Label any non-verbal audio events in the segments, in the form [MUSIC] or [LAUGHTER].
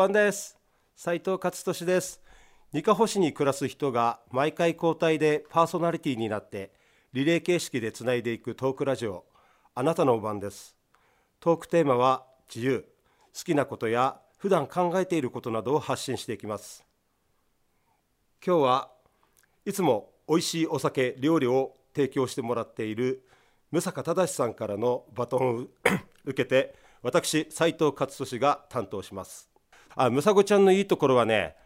番です。斉藤勝利です。二カ保市に暮らす人が毎回交代でパーソナリティになってリレー形式でつないでいくトークラジオあなたのお番です。トークテーマは自由好きなことや普段考えていることなどを発信していきます。今日はいつも美味しいお酒料理を提供してもらっている武坂忠さんからのバトンを受けて私斉藤勝利が担当します。あむさごちゃんのいいところはね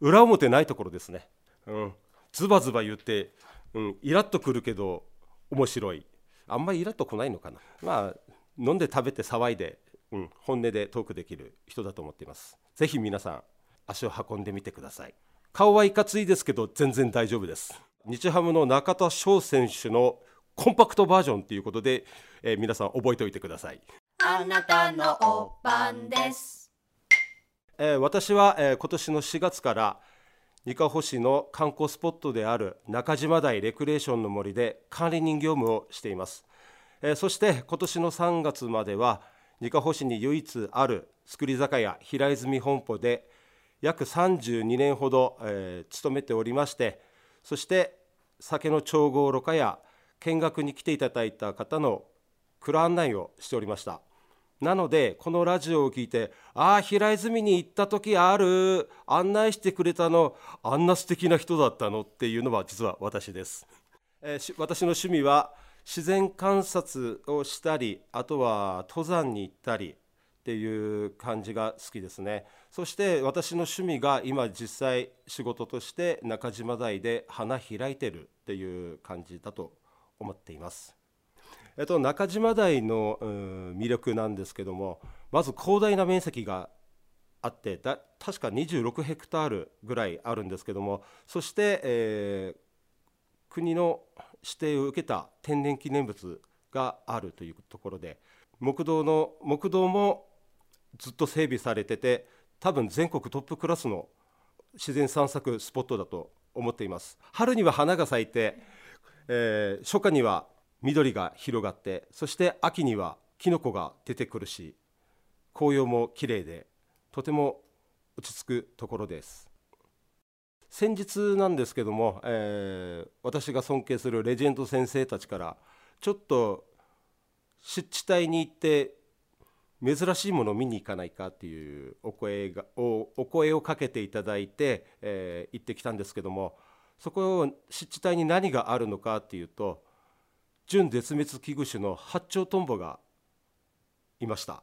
裏表ないところですね。うん。ズバズバ言ってうんイラッとくるけど面白い。あんまりイラッとこないのかな。まあ飲んで食べて騒いで、うん、本音でトークできる人だと思っています。ぜひ皆さん足を運んでみてください。顔はいかついですけど全然大丈夫です。日ハムの中田翔選手のコンパクトバージョンということで、えー、皆さん覚えておいてください。あなたのお番です、えー、私は、えー、今年の4月から伊香保市の観光スポットである中島台レクレーションの森で管理人業務をしています、えー、そして今年の3月までは伊香保市に唯一ある造り酒屋平泉本舗で約32年ほど、えー、勤めておりましてそして酒の調合ろ過や見学に来ていただいた方の蔵案内をしておりました。なのでこのラジオを聞いて「ああ平泉に行った時ある案内してくれたのあんな素敵な人だったの」っていうのは実は私です、えー、私の趣味は自然観察をしたりあとは登山に行ったりっていう感じが好きですねそして私の趣味が今実際仕事として中島台で花開いてるっていう感じだと思っています。えっと、中島台の、魅力なんですけどもまず広大な面積があってだ確か26ヘクタールぐらいあるんですけどもそして、えー、国の指定を受けた天然記念物があるというところで木道の木道もずっと整備されてて多分全国トップクラスの自然散策スポットだと思っています。春には花が咲いてえー、初夏には緑が広がってそして秋にはキノコが出てくるし紅葉も綺麗でとても落ち着くところです。先日なんですけども、えー、私が尊敬するレジェンド先生たちからちょっと湿地帯に行って珍しいものを見に行かないかっていうお声がおお声をかけていただいて、えー、行ってきたんですけどもそこを湿地帯に何があるのかっていうと準絶滅危惧種の八丁トンボがいました。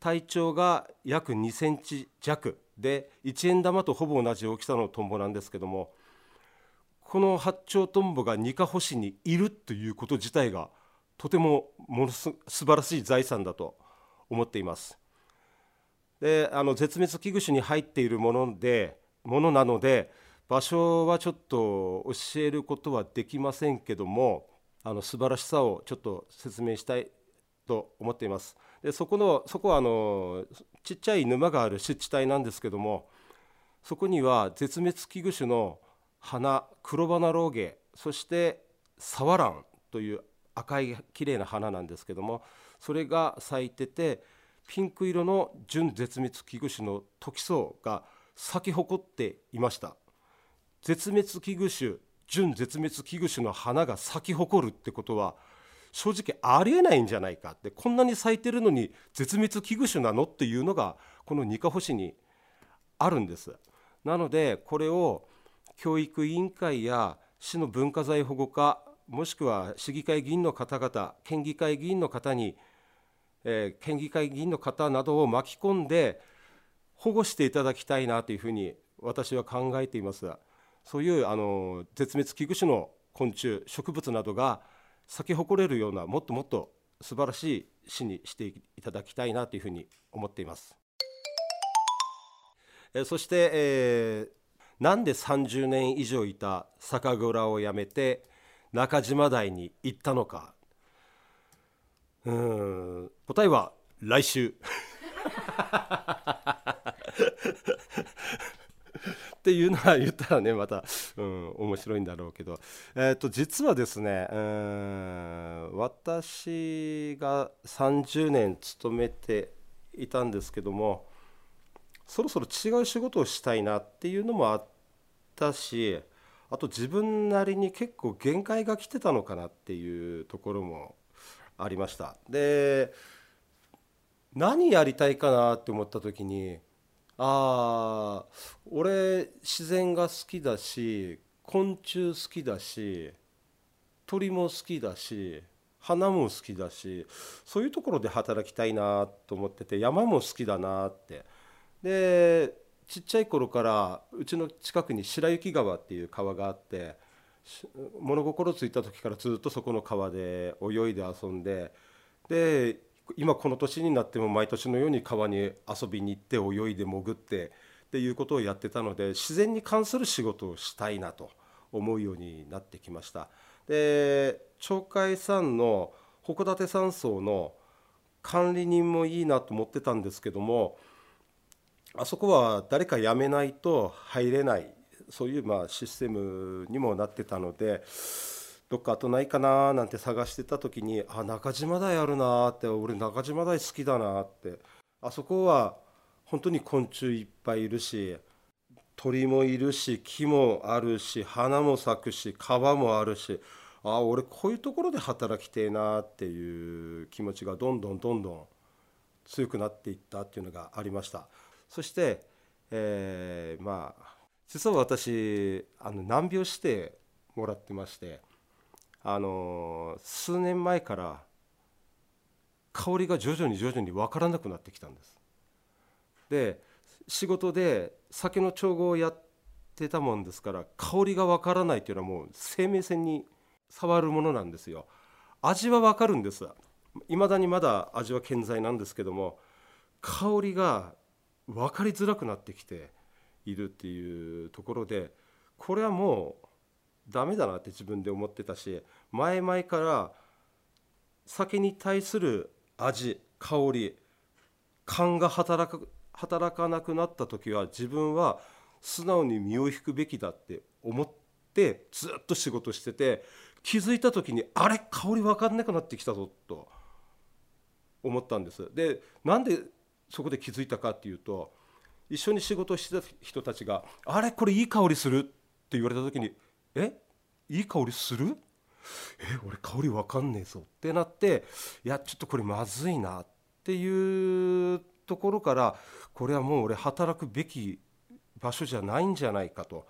体長が約2センチ弱で1円玉とほぼ同じ大きさのトンボなんですけどもこの八丁トンボがニカホ市にいるということ自体がとてもものす素晴らしい財産だと思っています。であの絶滅危惧種に入っているものでものなので場所はちょっと教えることはできませんけどもあの素晴らしさをちょっと説明したいと思っています。でそこのそこはあのちっちゃい沼がある湿地帯なんですけどもそこには絶滅危惧種の花黒花ローゲそしてサワランという赤い綺麗な花なんですけどもそれが咲いててピンク色の準絶滅危惧種のトキソウが咲き誇っていました。絶滅危惧種準絶滅危惧種の花が咲き誇るってことは正直ありえないんじゃないかってこんなに咲いてるのに絶滅危惧種なのっていうのがこの二カ保市にあるんです。なのでこれを教育委員会や市の文化財保護課もしくは市議会議員の方々県議会議員の方に、えー、県議会議員の方などを巻き込んで保護していただきたいなというふうに私は考えています。そういうあの絶滅危惧種の昆虫植物などが咲き誇れるようなもっともっと素晴らしい市にしていただきたいなというふうに思っています。えそして、えー、なんで30年以上いた酒蔵を辞めて中島台に行ったのかうん答えは来週 [LAUGHS] っていうのは言ったらねまた、うん、面白いんだろうけど、えー、と実はですね、うん私が30年勤めていたんですけどもそろそろ違う仕事をしたいなっていうのもあったしあと自分なりに結構限界が来てたのかなっていうところもありました。で何やりたいかなって思った時にああ俺自然が好きだし昆虫好きだし鳥も好きだし花も好きだしそういうところで働きたいなと思ってて山も好きだなって。でちっちゃい頃からうちの近くに白雪川っていう川があって物心ついた時からずっとそこの川で泳いで遊んでで今この年になっても毎年のように川に遊びに行って泳いで潜ってっていうことをやってたので自然に関する仕事をしたいなと思うようになってきました。で鳥海山の函館山荘の管理人もいいなと思ってたんですけどもあそこは誰か辞めないと入れないそういうまあシステムにもなってたのでどっかあとないかななんて探してた時にあ中島台あるなって俺中島台好きだなって。あそこは本当に昆虫いっぱいいるし鳥もいるし木もあるし花も咲くし川もあるしあ俺こういうところで働きてえなっていう気持ちがどんどんどんどん強くなっていったっていうのがありました。そして、えー、まあ実は私あの難病してもらってましてあの数年前から香りが徐々に徐々に分からなくなってきたんです。で仕事で酒の調合をやってたもんですから香りが分からないっていうのはもう生命線に触るものなんですよ。味は分かるんです。いまだにまだ味は健在なんですけども香りが分かりづらくなってきているっていうところでこれはもうダメだなって自分で思ってたし前々から酒に対する味香り勘が働く働かなくなった時は自分は素直に身を引くべきだって思ってずっと仕事してて気づいた時にあれ？香り分かんなくなってきたぞと思ったんです。でなんでそこで気づいたかっていうと一緒に仕事してた人たちが「あれ？これいい香りする」って言われた時に「えいい香りする？え俺香り分かんねえぞ」ってなっていやちょっとこれまずいなっていうところからこれはもう俺働くべき場所じゃないんじゃないかと。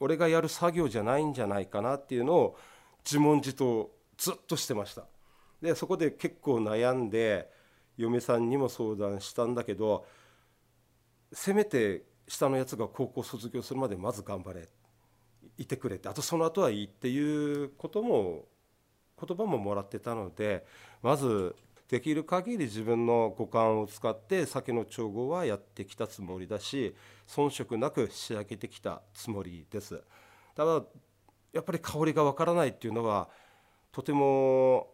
俺がやる作業じゃないんじゃないかなっていうのを自問自答ずっとしてました。でそこで結構悩んで嫁さんにも相談したんだけどせめて下のやつが高校卒業するまでまず頑張れって。いてくれてあとその後はいいっていうことも言葉ももらってたのでまずできる限り自分の五感を使って酒の調合はやってきたつもりだし遜色なく仕上げてきたつもりです。ただやっぱり香りがわからないっていうのはとても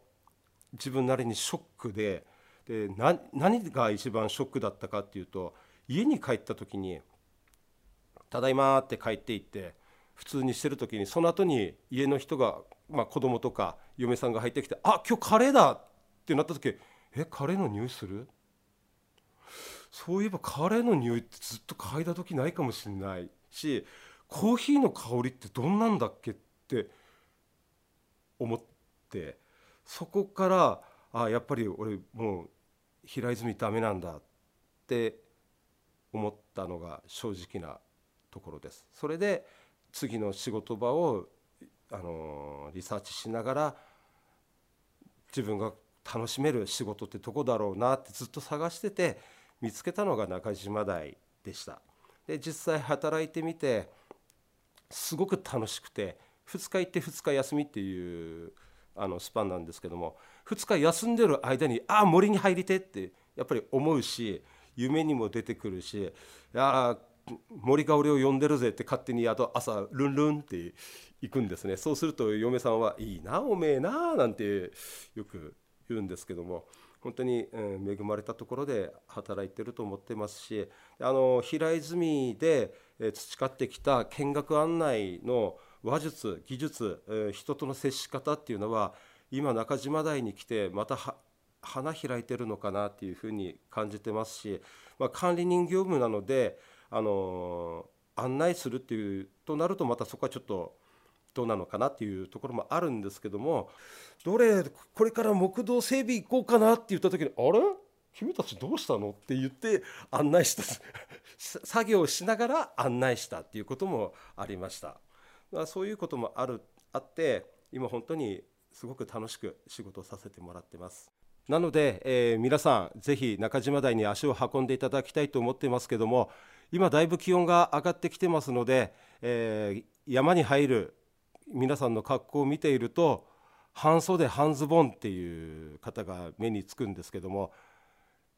自分なりにショックでで何が一番ショックだったかっていうと家に帰った時に「ただいま」って帰っていって普通にしてる時にその後に家の人が、まあ、子供とか嫁さんが入ってきて「あ今日カレーだ!」ってなった時「えカレーの匂いする?」そういえばカレーの匂いってずっと嗅いだ時ないかもしれないしコーヒーの香りってどんなんだっけって思ってそこからあやっぱり俺もう平泉ダメなんだって思ったのが正直なところです。それで次の仕事場をあのリサーチしながら自分が楽しめる仕事ってどこだろうなってずっと探してて見つけたのが中島台でした。で実際働いてみてすごく楽しくて2日行って2日休みっていうあのスパンなんですけども2日休んでる間にああ森に入りてってやっぱり思うし夢にも出てくるしあ森が俺を呼んでるぜって勝手にあと朝ルンルンって行くんですね。そうすると嫁さんは「いいなおめえな」なんてよく言うんですけども。本当に、恵まれたところで働いてると思ってますしあの平泉で培ってきた見学案内の話術技術人との接し方っていうのは今中島台に来てまた花開いてるのかなっていうふうに感じてますしまあ、管理人業務なので、あの案内するっていうとなるとまたそこはちょっとどうなのかなっていうところもあるんですけどもどれこれから木道整備行こうかなって言った時に「あれ？君たちどうしたの?」って言って案内した [LAUGHS] 作業をしながら案内したっていうこともありました。そういうこともあるあって今本当にすごく楽しく仕事をさせてもらってます。なので、えー、皆さんぜひ中島台に足を運んでいただきたいと思ってますけども今だいぶ気温が上がってきてますので、えー、山に入る皆さんの格好を見ていると半袖半ズボンっていう方が目につくんですけども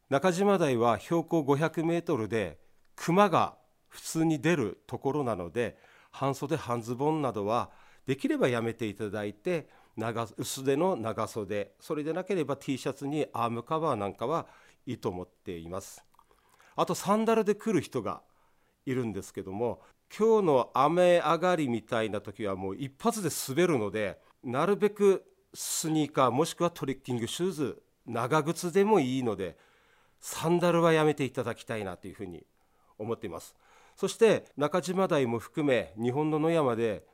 中島台は標高500メートルで熊が普通に出るところなので半袖半ズボンなどはできればやめていただいて長薄手の長袖それでなければ T シャツにアームカバーなんかはいいと思っています。あとサンダルで来る人がいるんですけども今日の雨上がりみたいな時はもう一発で滑るのでなるべくスニーカーもしくはトレッキングシューズ長靴でもいいのでサンダルはやめていただきたいなというふうに思っています。そして中島台も含め日本の野山で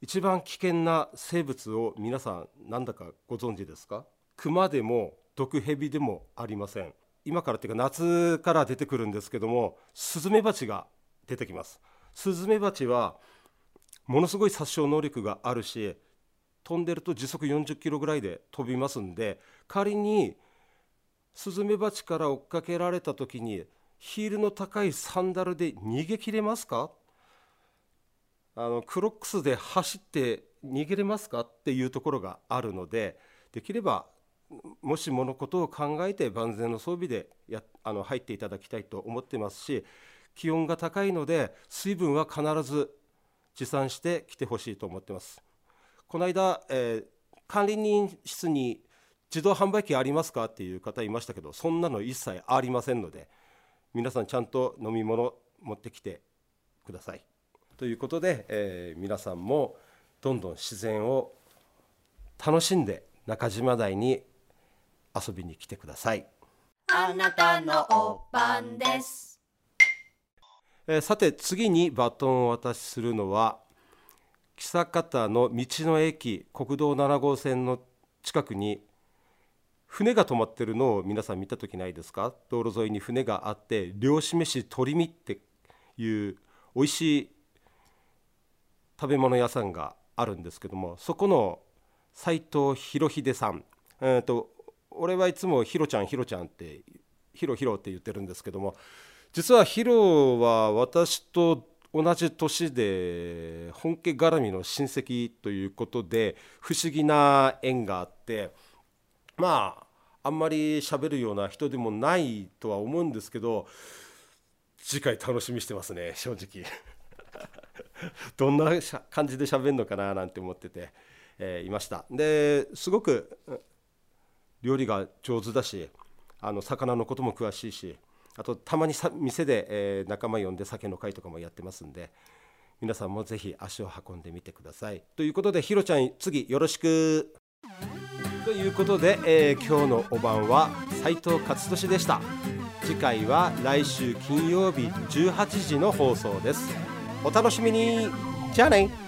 一番危険な生物を皆さん何だかご存知ですか？熊でも毒蛇でもありません。今からっていうか夏から出てくるんですけどもスズメバチが出てきます。スズメバチはものすごい殺傷能力があるし飛んでると時速40キロぐらいで飛びますんで仮にスズメバチから追っかけられた時にヒールの高いサンダルで逃げ切れますか？あのクロックスで走って逃げれますか？っていうところがあるのでできればもしものことを考えて万全の装備でやあの入っていただきたいと思ってますし気温が高いので水分は必ず持参してきてほしいと思ってますこの間、えー、管理人室に自動販売機ありますかっていう方いましたけどそんなの一切ありませんので皆さんちゃんと飲み物持ってきてください。ということで、えー、皆さんもどんどん自然を楽しんで中島台に遊びに来てください。あなたのおばんです、えー、さて次にバトンを渡しするのは久方の道の駅国道7号線の近くに船が止まってるのを皆さん見た時ないですか？道路沿いに船があって漁師飯鳥見っていう美味しい食べ物屋さんがあるんですけどもそこの斉藤博秀さん、えーと、俺はいつもひろちゃんひろちゃんってひろひろって言ってるんですけども実はヒロは私と同じ年で本家絡みの親戚ということで不思議な縁があってまああんまり喋るような人でもないとは思うんですけど次回楽しみしてますね正直。[LAUGHS] どんな感じで喋るのかななんて思ってて、えー、いました。ですごく料理が上手だしあの魚のことも詳しいしあとたまにさ店で、えー、仲間呼んで酒の会とかもやってますんで皆さんもぜひ足を運んでみてください。ということでひろちゃん次よろしく。ということで、えー、今日のお晩は斉藤勝利でした。次回は来週金曜日18時の放送です。お楽しみに。じゃあね。